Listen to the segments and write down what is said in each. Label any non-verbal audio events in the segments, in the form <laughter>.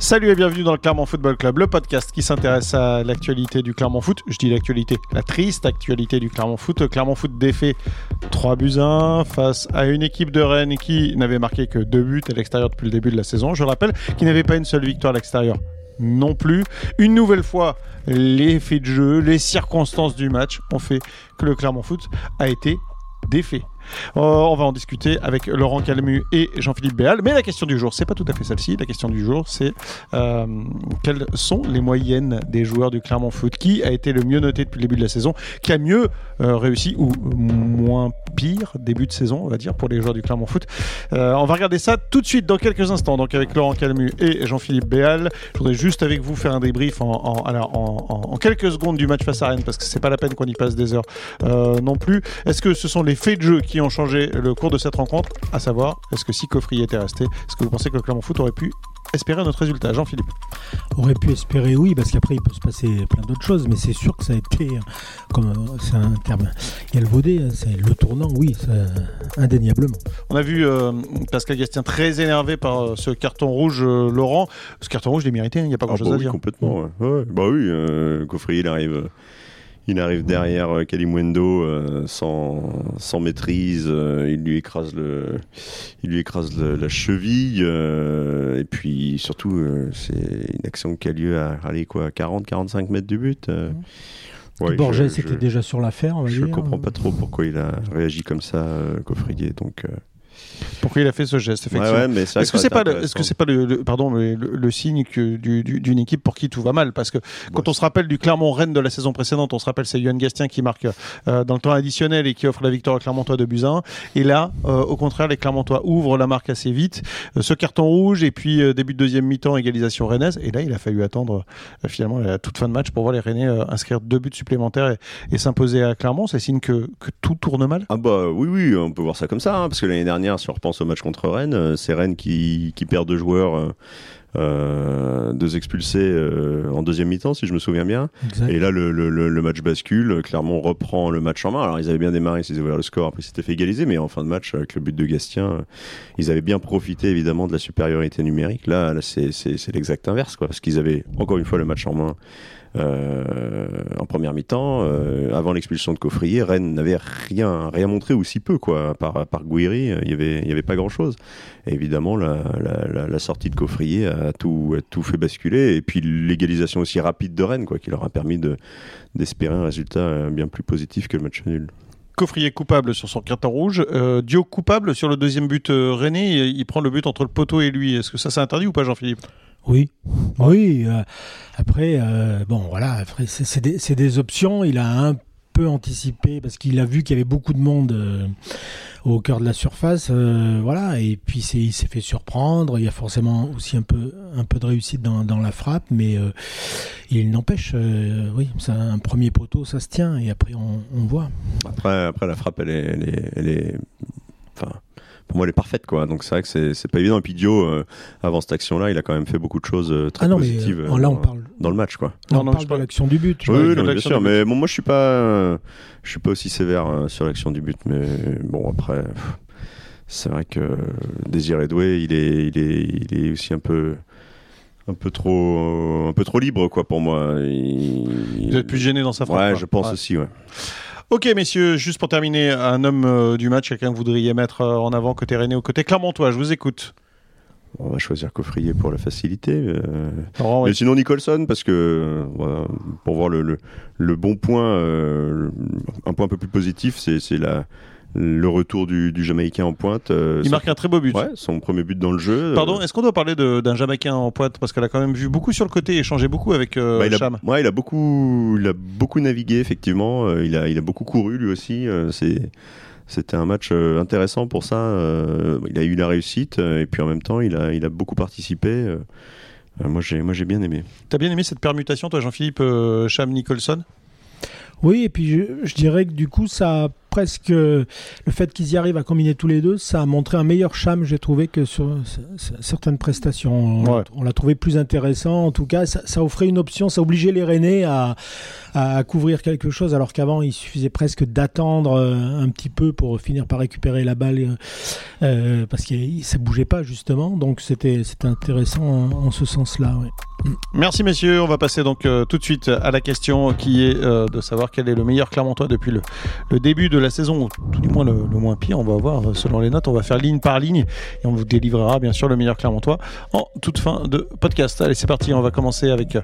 Salut et bienvenue dans le Clermont Football Club, le podcast qui s'intéresse à l'actualité du Clermont Foot. Je dis l'actualité, la triste actualité du Clermont Foot. Le Clermont Foot défait 3 buts 1 face à une équipe de Rennes qui n'avait marqué que 2 buts à l'extérieur depuis le début de la saison. Je rappelle qui n'avait pas une seule victoire à l'extérieur non plus. Une nouvelle fois, les faits de jeu, les circonstances du match ont fait que le Clermont Foot a été défait. Euh, on va en discuter avec Laurent Calmu et Jean-Philippe Béal. Mais la question du jour, c'est pas tout à fait celle-ci. La question du jour, c'est euh, quelles sont les moyennes des joueurs du Clermont Foot? Qui a été le mieux noté depuis le début de la saison? Qui a mieux euh, réussi ou moins pire début de saison, on va dire, pour les joueurs du Clermont Foot? On va regarder ça tout de suite dans quelques instants. Donc avec Laurent Calmu et Jean-Philippe Béal. Je voudrais juste avec vous faire un débrief en, en, quelques secondes du match face à Rennes parce que c'est pas la peine qu'on y passe des heures non plus. Est-ce que ce sont les faits de jeu qui ont changé le cours de cette rencontre, à savoir, est-ce que si Coffrier était resté, est-ce que vous pensez que le Clermont Foot aurait pu espérer notre résultat Jean-Philippe? Aurait pu espérer, oui, parce qu'après il peut se passer plein d'autres choses, mais c'est sûr que ça a été, comme c'est un terme vaudé, hein, c'est le tournant, oui, indéniablement. On a vu euh, Pascal Gastien très énervé par euh, ce carton rouge, euh, Laurent. Ce carton rouge, il est mérité, hein, il n'y a pas ah grand-chose bah à dire. Complètement, ouais. bah oui, Coffrier, il arrive il arrive derrière euh, Kalimwendo euh, sans, sans maîtrise, euh, il lui écrase, le, il lui écrase la cheville, et puis surtout, c'est une action qui a lieu à aller quoi, 40-45 mètres du but. Ouais, Borges était déjà sur l'affaire, Je ne comprends pas trop pourquoi il a réagi comme ça, Coffrier. Donc, pourquoi il a fait ce geste effectivement. est-ce que c'est pas, est-ce que c'est pas le, pardon le, signe que d'une équipe pour qui tout va mal parce que quand on se rappelle du Clermont Rennes de la saison précédente, on se rappelle c'est Yohan Gastien qui marque euh, dans le temps additionnel et qui offre la victoire à Clermontois de Buzyn et là euh, au contraire les Clermontois ouvrent la marque assez vite, euh, ce carton rouge et puis début de deuxième mi-temps égalisation rennaise et là il a fallu attendre finalement la toute fin de match pour voir les Rennais inscrire deux buts supplémentaires et, s'imposer à Clermont, c'est signe que, que, tout tourne mal. Ah bah oui oui, on peut voir ça comme ça hein, parce que l'année dernière si on repense au match contre Rennes, euh, c'est Rennes qui, perd deux joueurs. Euh, euh, deux expulsés en deuxième mi-temps, si je me souviens bien. Et là, le, match bascule. Clermont reprend le match en main. Alors, ils avaient bien démarré, ils avaient ouvert le score, après, c'était fait égaliser. Mais en fin de match, avec le but de Gastien, ils avaient bien profité, évidemment, de la supériorité numérique. Là, là c'est l'exact inverse, quoi. Parce qu'ils avaient, encore une fois, le match en main. Euh, en première mi-temps, euh, avant l'expulsion de Coffrier, Rennes n'avait rien, rien montré ou si peu quoi. Par, par Gouiri, il n'y avait, il y avait pas grand-chose. évidemment, la, sortie de Coffrier a tout, tout fait basculer. Et puis l'égalisation aussi rapide de Rennes, quoi, qui leur a permis de, d'espérer un résultat bien plus positif que le match nul. Coffrier coupable sur son carton rouge. Euh, Dio coupable sur le deuxième but euh, René. Il, prend le but entre le poteau et lui. Est-ce que ça c'est interdit ou pas, Jean-Philippe? Oui, oui. Euh, après, euh, bon, voilà, c'est des, options. Il a un peu anticipé parce qu'il a vu qu'il y avait beaucoup de monde euh, au cœur de la surface, voilà. Et puis il s'est fait surprendre. Il y a forcément aussi un peu, de réussite dans, la frappe, mais il n'empêche, oui, c'est un premier poteau, ça se tient. Et après, on, on voit. Après, après la frappe, elle est, elle est, elle est enfin pour moi, elle est parfaite, quoi. Donc c'est vrai que c'est pas évident. Et puis Dio, euh, avant cette action-là, il a quand même fait beaucoup de choses euh, très ah positives euh, là, on parle... dans le match, quoi. on parle de l'action du but. Oui, bien sûr. Mais bon, moi, je suis pas, je suis pas aussi sévère sur l'action du but. Mais bon, après, c'est vrai que Désiré Doué, il est, il est, il est aussi un peu un peu trop un peu trop libre quoi pour moi il, doit être plus gêné dans sa frappe ouais je pense aussi ouais Ok, messieurs, juste pour terminer, un homme euh, du match, quelqu'un que vous voudriez mettre euh, en avant côté René ou côté Clermontois, je vous écoute. On va choisir Coffrier pour la facilité. Euh... Mais sinon Nicholson, parce que pour voir le, le, bon point, euh, un point un peu plus positif, c'est la, le retour du, Jamaïcain en pointe. Euh, il marque un très beau but. Ouais, son premier but dans le jeu. Pardon, est-ce qu'on doit parler d'un Jamaïcain en pointe? Parce qu'elle a quand même vu beaucoup sur le côté et échangé beaucoup avec euh, bah, il Cham. A, ouais, il a beaucoup, il a beaucoup navigué effectivement. Euh, il a, il a beaucoup couru lui aussi. c'est c'était un match intéressant pour ça. il a eu la réussite et puis en même temps, il a, il a beaucoup participé. moi, j'ai, moi, j'ai bien aimé. T'as bien aimé cette permutation, toi, Jean-Philippe Cham Nicholson? Oui, et puis je, je, dirais que du coup, ça presque le fait qu'ils y arrivent à combiner tous les deux, ça a montré un meilleur charme, j'ai trouvé, que sur certaines prestations. On, l'a trouvé plus intéressant. En tout cas, ça, offrait une option, ça obligeait les Rennais à, à couvrir quelque chose, alors qu'avant, il suffisait presque d'attendre euh, un petit peu pour finir par récupérer la balle, euh, euh, parce que ça bougeait pas, justement. Donc, c'était intéressant en, ce sens-là. Merci messieurs, on va passer donc tout de suite à la question qui est de savoir quel est le meilleur Clermontois depuis le, début de la saison, ou tout du moins le, moins pire, on va voir selon les notes, on va faire ligne par ligne et on vous délivrera bien sûr le meilleur Clermontois en toute fin de podcast. Allez c'est parti, on va commencer avec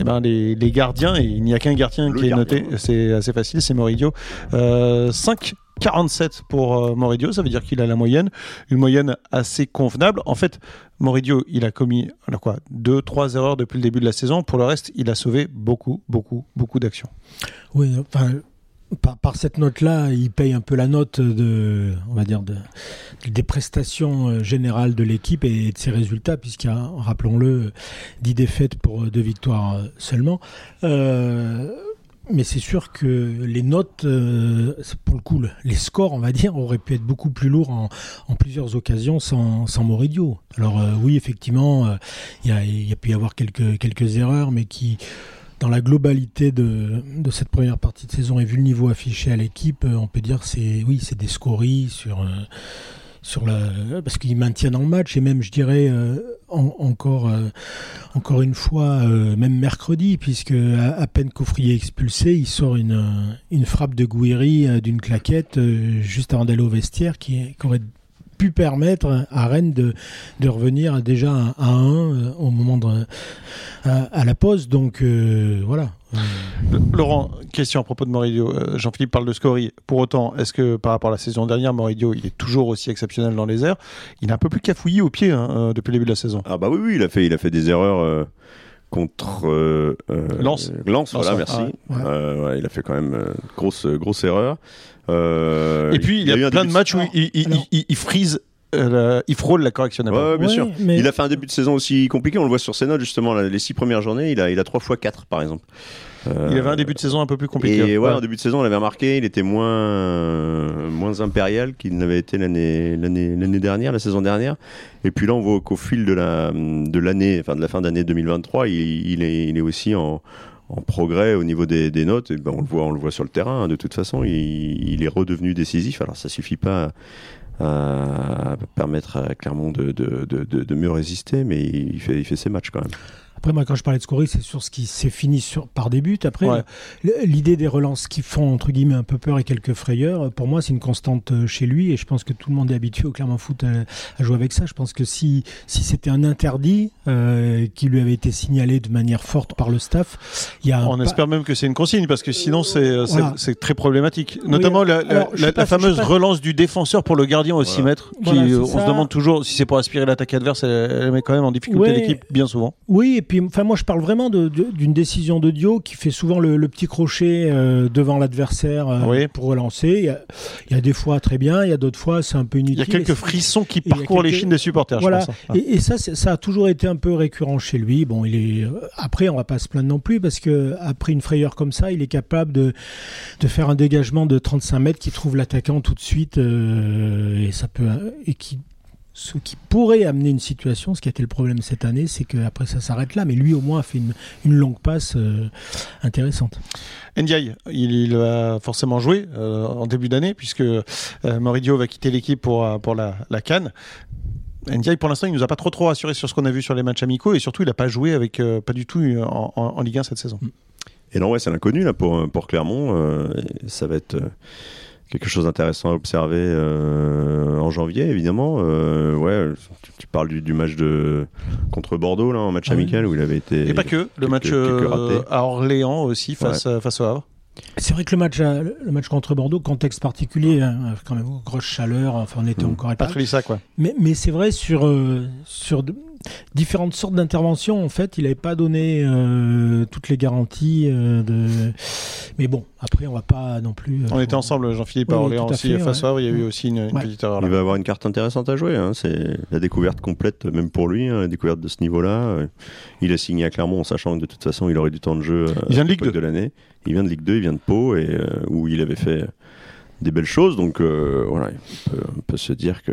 eh ben, les, les gardiens et il n'y a qu'un gardien qui est noté, c'est assez facile, c'est Moridio. 5 47 pour euh, Moridio, ça veut dire qu'il a la moyenne, une moyenne assez convenable. En fait, Moridio, il a commis alors quoi, deux, trois erreurs depuis le début de la saison. Pour le reste, il a sauvé beaucoup, beaucoup, beaucoup d'actions. Oui, enfin, par, cette note-là, il paye un peu la note de, on va dire, de, des prestations euh, générales de l'équipe et de ses résultats, puisqu'il y a, rappelons-le, 10 défaites pour deux victoires euh, seulement. Euh, mais c'est sûr que les notes, euh, pour le coup, les scores, on va dire, auraient pu être beaucoup plus lourds en, plusieurs occasions sans, sans Moridio. Alors euh, oui, effectivement, euh, il y, a, pu y avoir quelques erreurs, mais qui, dans la globalité de, de, cette première partie de saison et vu le niveau affiché à l'équipe, on peut dire c'est oui, c'est des scories sur sur la parce qu'ils maintiennent en match et même je dirais euh, encore euh, encore une fois euh, même mercredi puisque à, peine Coffrier expulsé il sort une une frappe de Gouiri d'une claquette juste avant d'aller au vestiaire qui, qui aurait pu permettre à Rennes de, de revenir déjà à 1 au moment de, à, la pause. Donc voilà. Laurent, question à propos de Moridio. Euh, Jean-Philippe parle de Scori. Pour autant, est-ce que par rapport à la saison dernière, Moridio, il est toujours aussi exceptionnel dans les airs? Il est un peu plus cafouillis au pied hein, euh, depuis le début de la saison. Ah bah oui, oui il a fait, il a fait des erreurs. Euh, contre Lance. Lance, voilà, merci. Ouais. il a fait quand même grosse grosse erreur. Et puis il y a, plein de matchs où il, il, il, frise il frôle la correction. Ouais, bien sûr. Il a fait un début de saison aussi compliqué. On le voit sur ses notes justement. les six premières journées, il a, il a 3 fois 4 par exemple. il avait un début de saison un peu plus compliqué. Et ouais, en début de saison, on l'avait remarqué, il était moins, moins impérial qu'il n'avait été l'année, l'année, l'année dernière, la saison dernière. Et puis là, on voit qu'au fil de la, de l'année, enfin de la fin d'année 2023, il, est, il est aussi en, en progrès au niveau des, notes. Ben, on le voit, sur le terrain. Hein, de toute façon, il, est redevenu décisif. Alors ça suffit pas euh, permettre à Clermont de, mieux résister, mais il fait, il fait ses matchs quand même. Après, moi, quand je parlais de scorer, c'est sur ce qui s'est fini sur, par des buts. Après, l'idée des relances qui font, entre guillemets, un peu peur et quelques frayeurs, pour moi, c'est une constante euh, chez lui. Et je pense que tout le monde est habitué au Clermont Foot à, jouer avec ça. Je pense que si, si c'était un interdit euh, qui lui avait été signalé de manière forte par le staff, il y a On espère même que c'est une consigne, parce que sinon, c'est euh, c'est très problématique. Notamment la, la, fameuse relance du défenseur pour le gardien au 6 mètres, qui, on se demande toujours si c'est pour aspirer l'attaque adverse, elle, met quand même en difficulté l'équipe, bien souvent. Oui, et enfin, moi, je parle vraiment d'une décision de Dio qui fait souvent le, petit crochet euh, devant l'adversaire euh, pour relancer. Il y, a, des fois très bien, il y a d'autres fois c'est un peu inutile. Il y a quelques frissons qui parcourent les chines des supporters. Voilà. Je pense, hein. et, ça, ça a toujours été un peu récurrent chez lui. Bon, il est euh, après, on va pas se plaindre non plus parce que après une frayeur comme ça, il est capable de, de faire un dégagement de 35 mètres qui trouve l'attaquant tout de suite et ça peut et qui ce qui pourrait amener une situation, ce qui a été le problème cette année, c'est qu'après ça s'arrête là, mais lui au moins a fait une, longue passe euh, intéressante. Ndiaye, il, va forcément jouer euh, en début d'année, puisque euh, Moridio va quitter l'équipe pour, pour la, la Cannes. Ndiaye, pour l'instant, il nous a pas trop trop rassuré sur ce qu'on a vu sur les matchs amicaux, et surtout, il n'a pas joué avec pas du tout en, en, Ligue 1 cette saison. Et non, ouais, c'est l'inconnu là pour, pour Clermont. ça va être quelque chose d'intéressant à observer euh, en janvier, évidemment. Euh, ouais, tu, parles du, match de contre Bordeaux là, en match ah amical où il avait été. Et pas que le match euh, à Orléans aussi face face au Havre. C'est vrai que le match, le match contre Bordeaux, contexte particulier, hein, quand même grosse chaleur, enfin on était mmh. encore pas ça quoi. Mais, mais c'est vrai sur sur différentes sortes d'interventions. En fait, il n'avait pas donné euh, toutes les garanties. Euh, de... Mais bon, après, on va pas non plus. Euh, on était ensemble, Jean-Philippe, à Orléans aussi. face à il y a eu aussi une, petite erreur. Il va avoir une carte intéressante à jouer. Hein. C'est la découverte complète, même pour lui, hein, la découverte de ce niveau-là. Il a signé à Clermont en sachant que de toute façon, il aurait du temps de jeu il vient de Ligue 2 de l'année. Il vient de Ligue 2, il vient de Pau, et, où il avait fait des belles choses. Donc voilà, on peut, se dire que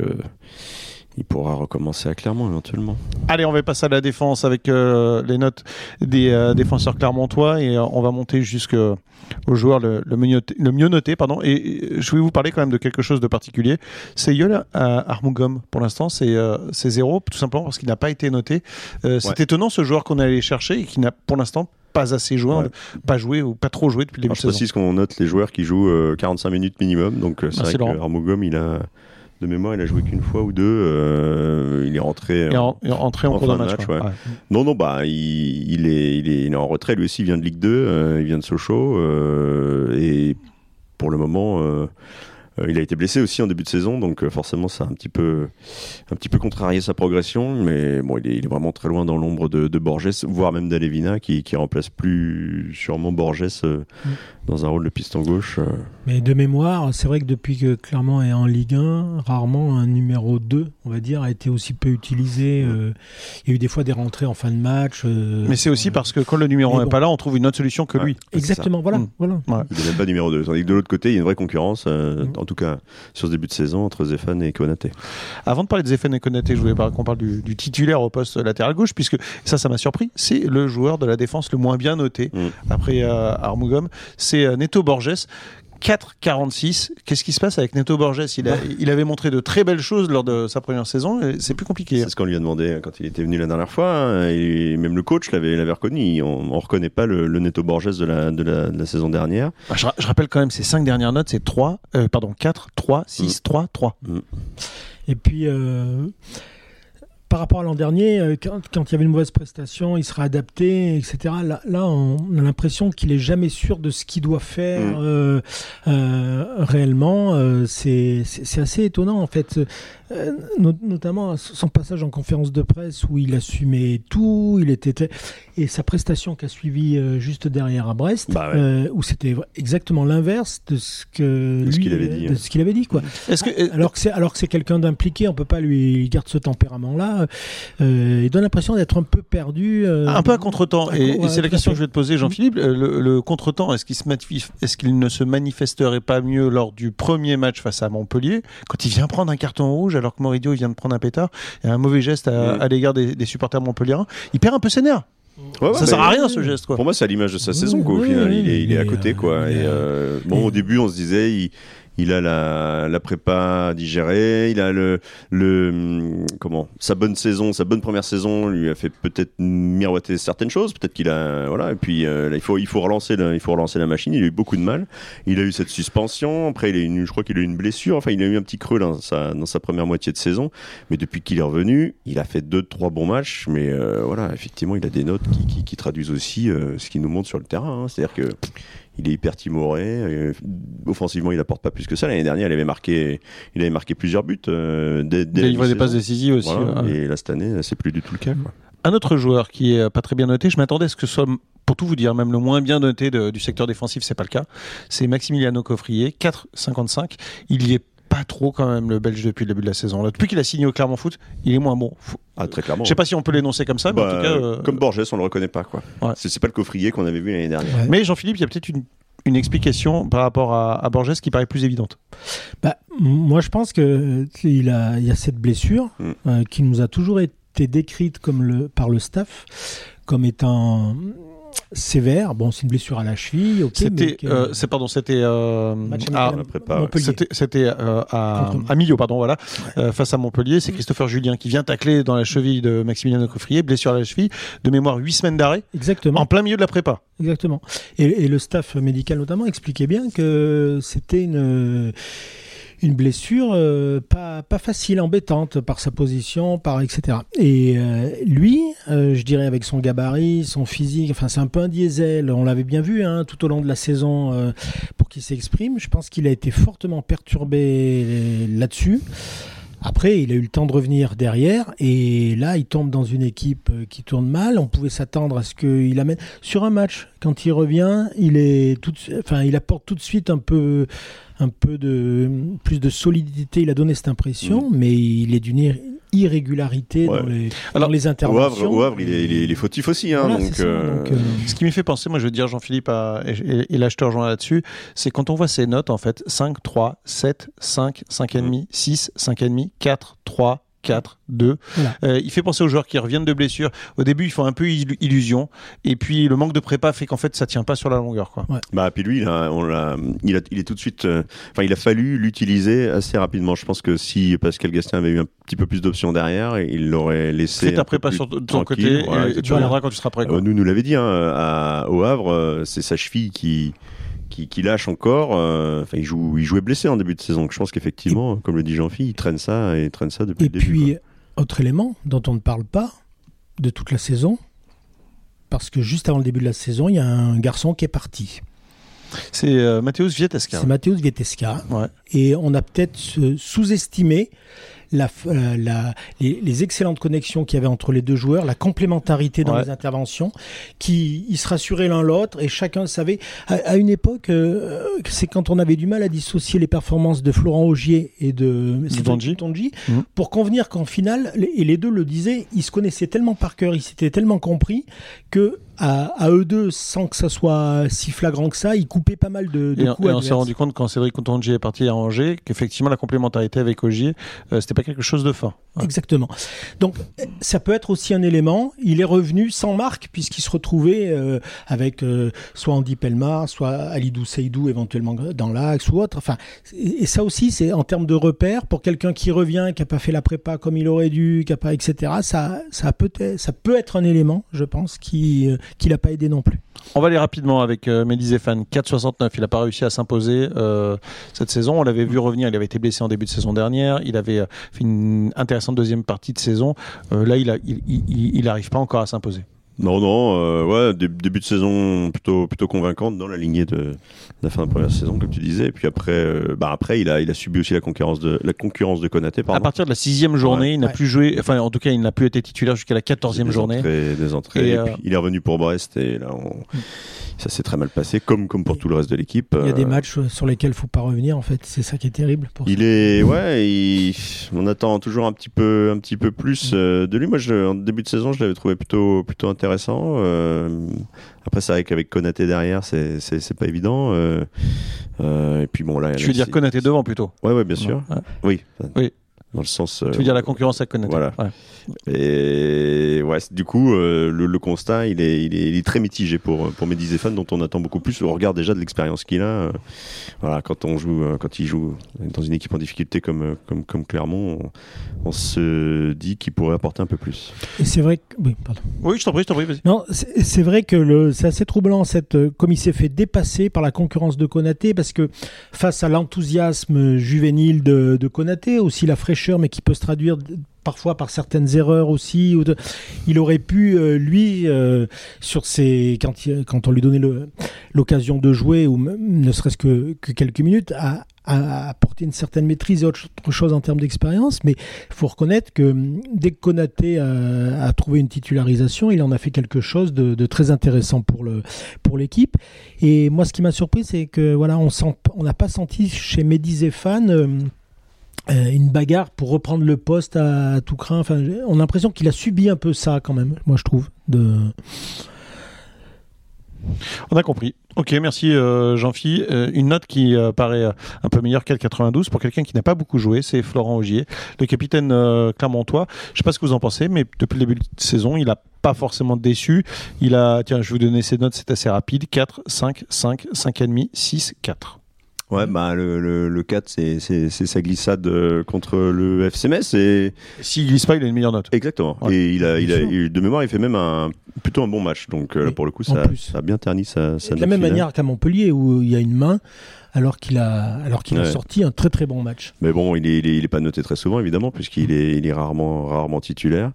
il pourra recommencer à Clermont éventuellement. Allez, on va passer à la défense avec les notes des défenseurs clermontois et on va monter jusqu'au joueur le, le, mieux, le, mieux, noté. Pardon. Et je vais vous parler quand même de quelque chose de particulier. C'est Yol Armugom. Pour l'instant, c'est zéro, tout simplement parce qu'il n'a pas été noté. c'est étonnant ce joueur qu'on est allé chercher et qui n'a pour l'instant pas assez joué, pas joué ou pas trop joué depuis le début de saison. Je précise qu'on note les joueurs qui jouent 45 minutes minimum. Donc c'est bah, vrai qu'Armugom, il a de mémoire, il a joué qu'une fois ou deux. Euh, il est rentré, en, rentré en, cours de match. Non, non, bah, il, est, il, est, en retrait. Lui aussi, il vient de Ligue 2, euh, il vient de Sochaux. Euh, et pour le moment, euh, il a été blessé aussi en début de saison, donc euh, forcément ça a un petit peu, un petit peu contrarié sa progression. Mais bon, il est, vraiment très loin dans l'ombre de, Borges, voire même d'Alevina, qui, qui remplace plus sûrement Borges euh, mm. dans un rôle de piston gauche. Mais de mémoire, c'est vrai que depuis que Clermont est en Ligue 1, rarement un numéro 2, on va dire, a été aussi peu utilisé. Mm. il y a eu des fois des rentrées en fin de match. mais c'est aussi parce que quand le numéro 1 n'est pas là, on trouve une autre solution que lui. Exactement, voilà. Mm. voilà. Il n'est même pas numéro 2. Tandis que de l'autre côté, il y a une vraie concurrence tout cas sur ce début de saison, entre Zéphane et Konaté. Avant de parler de Zéphane et Konaté, je voulais qu'on parle du, titulaire au poste latéral gauche, puisque ça, ça m'a surpris. C'est le joueur de la défense le moins bien noté mm. après euh, Armugom. C'est euh, Neto Borges 4,46. Qu'est-ce qui se passe avec Neto Borges? Il, bah. il, avait montré de très belles choses lors de sa première saison. C'est plus compliqué. C'est ce qu'on lui a demandé hein, quand il était venu la dernière fois. Hein, et même le coach l'avait reconnu. On ne reconnaît pas le, Neto Borges de la, de la, saison dernière. Bah, je, rappelle quand même ses cinq dernières notes c'est 3, euh, pardon, 4, 3, 6, 3, 3. Et puis. Euh, par rapport à l'an dernier, euh, quand, il y avait une mauvaise prestation, il sera adapté, etc. Là, là on a l'impression qu'il est jamais sûr de ce qu'il doit faire mm. euh, euh, réellement. c'est assez étonnant en fait. Euh, notamment son passage en conférence de presse où il assumait tout, il était et sa prestation qui a suivi euh, juste derrière à Brest, bah euh, où c'était exactement l'inverse de ce que de ce qu'il avait dit, de ce qu'il avait dit quoi. Est-ce que alors que c'est alors que c'est quelqu'un d'impliqué, on peut pas lui garder ce tempérament là. Il donne l'impression d'être un peu perdu, un peu à contretemps. Et, et c'est la question que je vais te poser, Jean-Philippe. Le, le contretemps, est-ce qu'il se est-ce qu'il ne se manifesterait pas mieux lors du premier match face à Montpellier quand il vient prendre un carton rouge? alors que Moridio vient de prendre un pétard. Il y a un mauvais geste à, l'égard des, supporters montpelliérains. Il perd un peu ses nerfs. ça sert à rien ce geste Pour moi, c'est à l'image de sa saison Au final, il, est, à côté quoi. Et, euh, bon, au début, on se disait, il, il a la, prépa digérée, il a le, le comment sa bonne saison, sa bonne première saison lui a fait peut-être miroiter certaines choses, peut-être qu'il a voilà et puis euh, il faut il faut relancer la, il faut relancer la machine, il a eu beaucoup de mal, il a eu cette suspension, après il a je crois qu'il a eu une blessure, enfin il a eu un petit creux dans sa dans sa première moitié de saison, mais depuis qu'il est revenu, il a fait deux trois bons matchs, mais euh, voilà effectivement il a des notes qui traduisent aussi euh, ce qu'il nous montre sur le terrain, hein. c'est-à-dire que il est hyper timoré. Euh, offensivement, il apporte pas plus que ça. L'année dernière, il avait marqué, il avait marqué plusieurs buts. Euh, dès, il livré des passes décisives aussi. Et là, cette année, c'est plus du tout le cas. Un autre joueur qui est pas très bien noté, je m'attendais à ce que ce soit, pour tout vous dire, même le moins bien noté du secteur défensif, c'est pas le cas. C'est Maximiliano Coffrier, 4,55. Il y est pas trop quand même le Belge depuis le début de la saison. depuis qu'il a signé au Clermont Foot, il est moins bon. Ah, très clairement. Je sais pas si on peut l'énoncer comme ça, mais en bah, tout cas. Euh, comme Borges, on le reconnaît pas, quoi. C'est pas le coffrier qu'on avait vu l'année dernière. Mais Jean-Philippe, il y a peut-être une, une, explication par rapport à, Borges qui paraît plus évidente. Bah, moi, je pense que il, a, il y a cette blessure mm. euh, qui nous a toujours été décrite comme le, par le staff comme étant sévère. Bon, c'est une blessure à la cheville. c'était, euh, c'est pardon, c'était euh, à, c'était euh, à, à Millau, pardon, voilà, face à Montpellier. C'est Christopher Julien qui vient tacler dans la cheville de Maximilien Coffrier, blessure à la cheville, de mémoire 8 semaines d'arrêt. Exactement. En plein milieu de la prépa. Exactement. Et, et le staff médical notamment expliquait bien que c'était une une blessure euh, pas, pas facile, embêtante par sa position, par etc. Et euh, lui, euh, je dirais avec son gabarit, son physique, enfin c'est un peu un diesel. On l'avait bien vu hein, tout au long de la saison pour qu'il s'exprime. Je pense qu'il a été fortement perturbé là-dessus. Après, il a eu le temps de revenir derrière et là, il tombe dans une équipe qui tourne mal. On pouvait s'attendre à ce qu'il amène sur un match. Quand il revient, il est tout, enfin, il apporte tout de suite un peu un peu de plus de solidité. Il a donné cette impression, mm. mais il est d'une irrégularité dans, les, les interventions. Au Havre, il, est, il, est, fautif aussi. Hein, donc, euh, Ce qui me fait penser, moi je veux dire Jean-Philippe, et, là je te rejoins là-dessus, c'est quand on voit ces notes en fait 5, 3, 7, 5, 5,5, 6, 5,5, 4, 3, 4, 2. Euh, il fait penser aux joueurs qui reviennent de blessure. Au début, ils font un peu illusion. Et puis, le manque de prépa fait qu'en fait, ça tient pas sur la longueur. Quoi. Bah, puis lui, il, on il, a, il est tout de suite. Euh, enfin, il a fallu l'utiliser assez rapidement. Je pense que si Pascal Gastien avait eu un petit peu plus d'options derrière, il l'aurait laissé. Fais ta prépa sur ton côté et, tu reviendras quand tu seras prêt. Euh, nous, nous l'avait dit, hein, au Havre, c'est sa cheville qui qui, lâche encore. Euh, enfin, il, joue, il jouait blessé en début de saison. je pense qu'effectivement, comme le dit Jean-Philippe, il traîne ça et traîne ça depuis et le début. Et puis, autre élément dont on ne parle pas de toute la saison, parce que juste avant le début de la saison, il y a un garçon qui est parti. C'est euh, Matthäus Vietesca. C'est Matthäus Vietesca. Et on a peut-être sous-estimé la, euh, la, les, excellentes connexions qu'il y avait entre les deux joueurs, la complémentarité dans les interventions, qui ils se rassuraient l'un l'autre et chacun savait. À, une époque, euh, c'est quand on avait du mal à dissocier les performances de Florent Augier et de Tonji, mmh. pour convenir qu'en finale, et les deux le disaient, ils se connaissaient tellement par cœur, ils s'étaient tellement compris que à, eux deux, sans que ça soit si flagrant que ça, ils coupaient pas mal de, de et, coups. Et on s'est rendu compte quand Cédric Tonji est parti à Angers qu'effectivement la complémentarité avec Augier, euh, c'était pas quelque chose de fin. Exactement. Donc ça peut être aussi un élément. Il est revenu sans marque puisqu'il se retrouvait euh, avec euh, soit Andy Pelmar, soit Alidou Seydou éventuellement dans l'axe ou autre. Enfin, et, ça aussi, c'est en termes de repères pour quelqu'un qui revient, qui a pas fait la prépa comme il aurait dû, qui a pas, etc. Ça, ça peut, être, ça peut être un élément, je pense, qui qui l'a pas aidé non plus. On va aller rapidement avec euh, Mehdi Zéphane, 4,69. Il n'a pas réussi à s'imposer euh, cette saison. On l'avait vu revenir. Il avait été blessé en début de saison dernière. Il avait euh, fait une intéressante deuxième partie de saison. là, il n'arrive il, il, pas encore à s'imposer. Non, non, euh, ouais, début de saison plutôt plutôt convaincante dans la lignée de, la fin de la première saison, comme tu disais. Et puis après, euh, bah après, il a il a subi aussi la concurrence de la concurrence de Konaté. À partir de la sixième journée, il n'a plus joué. Enfin, en tout cas, il n'a plus été titulaire jusqu'à la quatorzième journée. des entrées. Et, euh, il est revenu pour Brest et là, on... Mm ça s'est très mal passé, comme, comme pour tout le reste de l'équipe. Il y a des euh, matchs sur lesquels il faut pas revenir, en fait. C'est ça qui est terrible. Pour il est, ouais, on attend toujours un petit peu, un petit peu plus mm. euh, de lui. Moi, je, en début de saison, je l'avais trouvé plutôt, plutôt intéressant. Euh, après, c'est vrai qu'avec Konaté derrière, c'est, pas évident. et puis bon, là. Tu veux dire Konaté devant plutôt? Ouais, ouais, bien sûr. Oui. Oui dans le sens. Tu veux dire la concurrence avec Konaté Voilà. Et ouais, du coup, euh, le, constat, il est, il est, très mitigé pour pour Mehdi Zéphane, dont on attend beaucoup plus au regard déjà de l'expérience qu'il a. Euh, voilà, quand on joue, euh, quand il joue dans une équipe en difficulté comme comme comme Clermont, on, se dit qu'il pourrait apporter un peu plus. Et c'est vrai que oui, pardon. Oui, je t'en prie, je t'en prie. Non, c'est vrai que le, c'est assez troublant cette comme il s'est fait dépasser par la concurrence de Konaté, parce que face à l'enthousiasme juvénile de, de Konaté, aussi la fraîcheur, mais qui peut se traduire parfois par certaines erreurs aussi. Il aurait pu, euh, lui, euh, sur ses, quand, on lui donnait l'occasion de jouer, ou ne serait-ce que, quelques minutes, à, apporter une certaine maîtrise et autre chose en termes d'expérience. Mais il faut reconnaître que dès que Konaté a, trouvé une titularisation, il en a fait quelque chose de, très intéressant pour l'équipe. Et moi, ce qui m'a surpris, c'est que voilà, on n'a pas senti chez Mehdi Zéphane une bagarre pour reprendre le poste à, tout craint. Enfin, on a l'impression qu'il a subi un peu ça quand même, moi je trouve. On a compris. Ok, merci euh, Jean-Phi. Euh, une note qui paraît un peu meilleure qu'elle 92 pour quelqu'un qui n'a pas beaucoup joué, c'est Florent Augier, le capitaine clermontois. Je ne sais pas ce que vous en pensez, mais depuis le début de saison, il n'a pas forcément déçu. Il a, tiens, je vais vous donner ses notes, c'est assez rapide 4, 5, 5, 5,5, 6, 4. Ouais, bah le, le, le 4, c'est sa glissade euh, contre le FCMS. Et... S'il glisse pas, il a une meilleure note. Exactement. et il a, il a, de mémoire, il fait même un, plutôt un bon match. Donc euh, pour le coup, ça, ça, a bien terni sa, sa De la même manière qu'à Montpellier, où il y a une main, alors qu'il a, alors qu'il a sorti un très très bon match. Mais bon, il est, il est, il est pas noté très souvent, évidemment, puisqu'il est, il est rarement, rarement titulaire.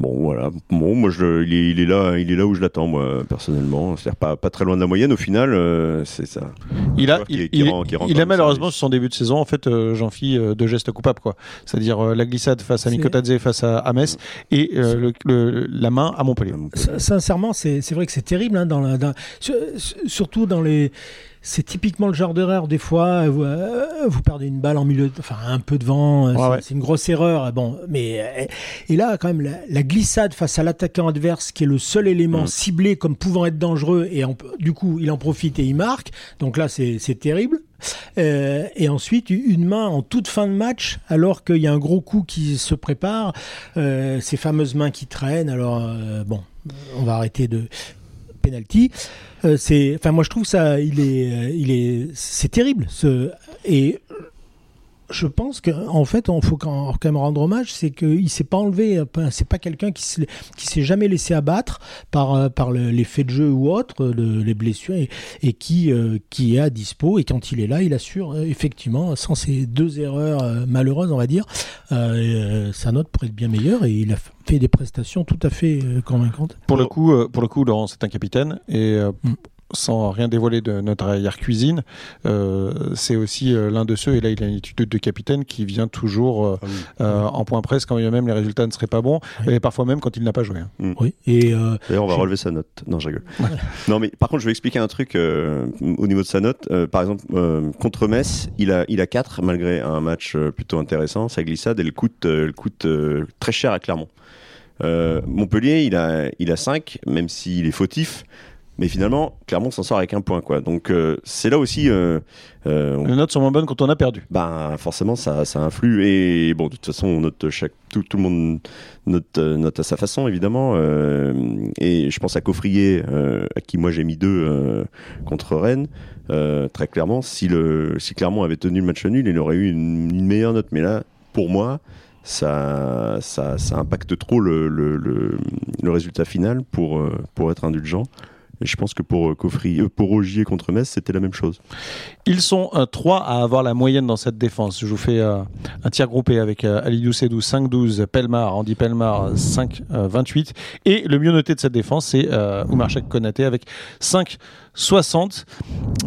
Bon, voilà. Bon, moi, je, il, est, il, est, là, il est là où je l'attends, moi, personnellement. C'est-à-dire pas, pas très loin de la moyenne, au final, euh, c'est ça. Il a, il, il, a malheureusement, sur son début de saison, en fait, euh, j'en fis euh, deux gestes coupables, quoi. C'est-à-dire la glissade face à Mikotadze, face à, Metz, et le, la main à Montpellier. Sincèrement, c'est vrai que c'est terrible, hein, dans la, surtout dans les c'est typiquement le genre d'erreur. Des fois, vous, vous, perdez une balle en milieu, enfin un peu devant, c'est une grosse erreur. Bon, mais et là, quand même, la, glissade face à l'attaquant adverse, qui est le seul élément mm. ciblé comme pouvant être dangereux, et du coup, il en profite et il marque. Donc là, c'est terrible. Euh, et ensuite, une main en toute fin de match, alors qu'il y a un gros coup qui se prépare, euh, ces fameuses mains qui traînent. Alors, euh, bon, on va arrêter de penalty. c'est, enfin, moi je trouve ça, il est, il est, c'est terrible. Ce, et je pense qu'en en fait, on faut quand même rendre hommage, c'est qu'il s'est pas enlevé. C'est pas quelqu'un qui qui s'est jamais laissé abattre par euh, par les faits de jeu ou autres, les blessures, et, qui euh, qui est à dispo. Et quand il est là, il assure euh, effectivement, sans ces deux erreurs malheureuses, on va dire, sa note pourrait être bien meilleure. Et il a fait des prestations tout à fait convaincantes. Pour le coup, pour le coup, Laurent, c'est un capitaine et mm sans rien dévoiler de notre arrière cuisine, euh, c'est aussi euh, l'un de ceux, et là il a une attitude de capitaine qui vient toujours euh, ah en point presse quand même les résultats ne seraient pas bons, et parfois même quand il n'a pas joué. Hein. Mm. Oui. Et D'ailleurs, on va relever sa note. Non, je rigole. non, mais par contre, je vais expliquer un truc au niveau de sa note. par exemple, contre Metz, il a, il a 4 malgré un match plutôt intéressant. Sa glissade, elle coûte, elle coûte très cher à Clermont. Montpellier, il a, il a 5, même s'il est fautif. Mais finalement, Clermont s'en sort avec un point, quoi. Donc euh, c'est là aussi. Euh, euh, Les notes sont moins bonnes quand on a perdu. Ben forcément, ça, ça influe. Et bon, de toute façon, on note chaque, tout, tout le monde note, note à sa façon, évidemment. et je pense à Coffrier, à qui moi j'ai mis deux contre Rennes. très clairement, si le si Clermont avait tenu le match nul, il aurait eu une, une meilleure note. Mais là, pour moi, ça, ça, ça, impacte trop le, le, le, le résultat final pour, pour être indulgent je pense que pour, euh, Coffry, euh, pour Rogier contre Metz, c'était la même chose. Ils sont euh, trois à avoir la moyenne dans cette défense. Je vous fais un tiers groupé avec Alidou Sedou 5-12, Pelmar, Andy Pelmar 5-28. Et le mieux noté de cette défense, c'est Oumar Konaté avec 5 60.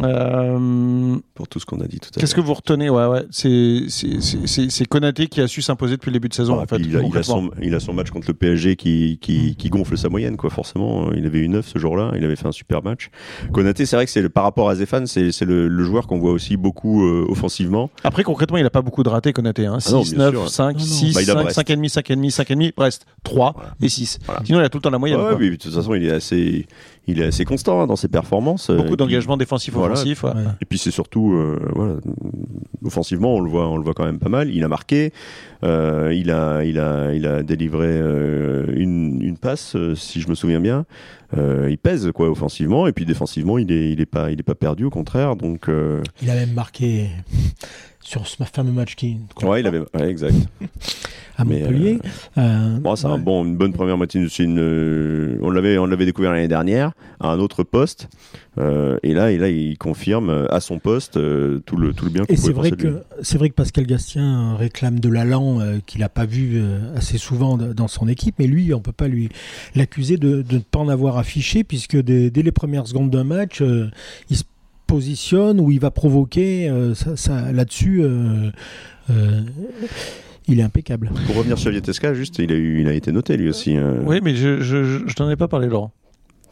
Euh, Pour tout ce qu'on a dit tout à l'heure. Qu'est-ce que vous retenez? Ouais, ouais. C'est Konaté qui a su s'imposer depuis le début de saison. en fait, il, a, il, a son, il, a, son, match contre le PSG qui, qui, qui, gonfle sa moyenne, quoi, forcément. Il avait eu 9 ce jour-là, il avait fait un super match. Konaté, c'est vrai que c'est par rapport à Zéphane, c'est le, le, joueur qu'on voit aussi beaucoup euh, offensivement. Après, concrètement, il n'a pas beaucoup de ratés, Konaté. Hein. 6, 9, 5, 6, 5, 5,5, 5,5, 5,5, Brest, 3 et 6. Sinon, il a tout le temps la moyenne. Ouais, oui, de toute façon, il est assez il est assez constant hein, dans ses performances. Euh, Beaucoup d'engagement défensif offensif. Et puis c'est surtout euh, voilà, offensivement on le voit on le voit quand même pas mal. Il a marqué, euh, il a il a il a délivré euh, une, une passe si je me souviens bien. Il pèse quoi offensivement et puis défensivement il est il est pas il est pas perdu au contraire donc. Il a même marqué sur ce fameux match qui. Ouais il avait ouais, exact. à Montpellier. Euh, bon, c'est un bon, une bonne première moitié. Une, euh, on l'avait, on l'avait découvert l'année dernière à un autre poste. Euh, et là, et là, il confirme à son poste tout le tout le bien. Et c'est vrai que c'est vrai que Pascal Gastien réclame de l'allant qu'il n'a pas vu assez souvent dans son équipe, mais lui, on peut pas lui l'accuser de, de, ne pas en avoir affiché puisque dès, dès les premières secondes d'un match, il se positionne ou il va provoquer ça, ça là-dessus. Euh, il est impeccable. Pour revenir sur Vietesca, juste, il a, eu, il a été noté lui aussi. Hein. Oui, mais je, je, je t'en ai pas parlé, Laurent.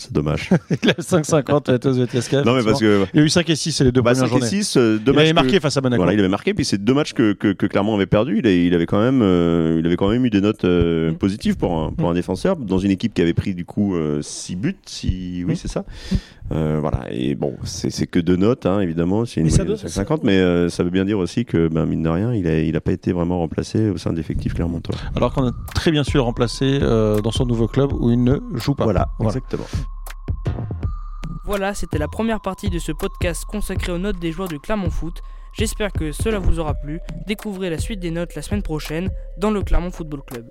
C'est dommage. <laughs> il a 5,50 Non, mais parce que. Il y a eu 5 et 6, c'est les deux bah, premières 5 et 6, euh, deux il avait marqué face à Monaco. Voilà, il avait marqué, puis c'est deux matchs que, que, que Clermont avait perdu. Il, il, avait quand même, euh, il avait quand même eu des notes euh, mm. positives pour, un, pour mm. un défenseur, dans une équipe qui avait pris du coup 6 buts, si, oui, mm. c'est ça. Voilà, et bon, c'est que deux notes, hein, évidemment, c'est une 5,50, mais ça veut bien dire aussi que, ben, mine de rien, il n'a il a pas été vraiment remplacé au sein de l'effectif Clermontois. Alors qu'on a très bien su le remplacer dans son nouveau club où il ne joue pas. voilà. exactement. Voilà, c'était la première partie de ce podcast consacré aux notes des joueurs du Clermont Foot. J'espère que cela vous aura plu. Découvrez la suite des notes la semaine prochaine dans le Clermont Football Club.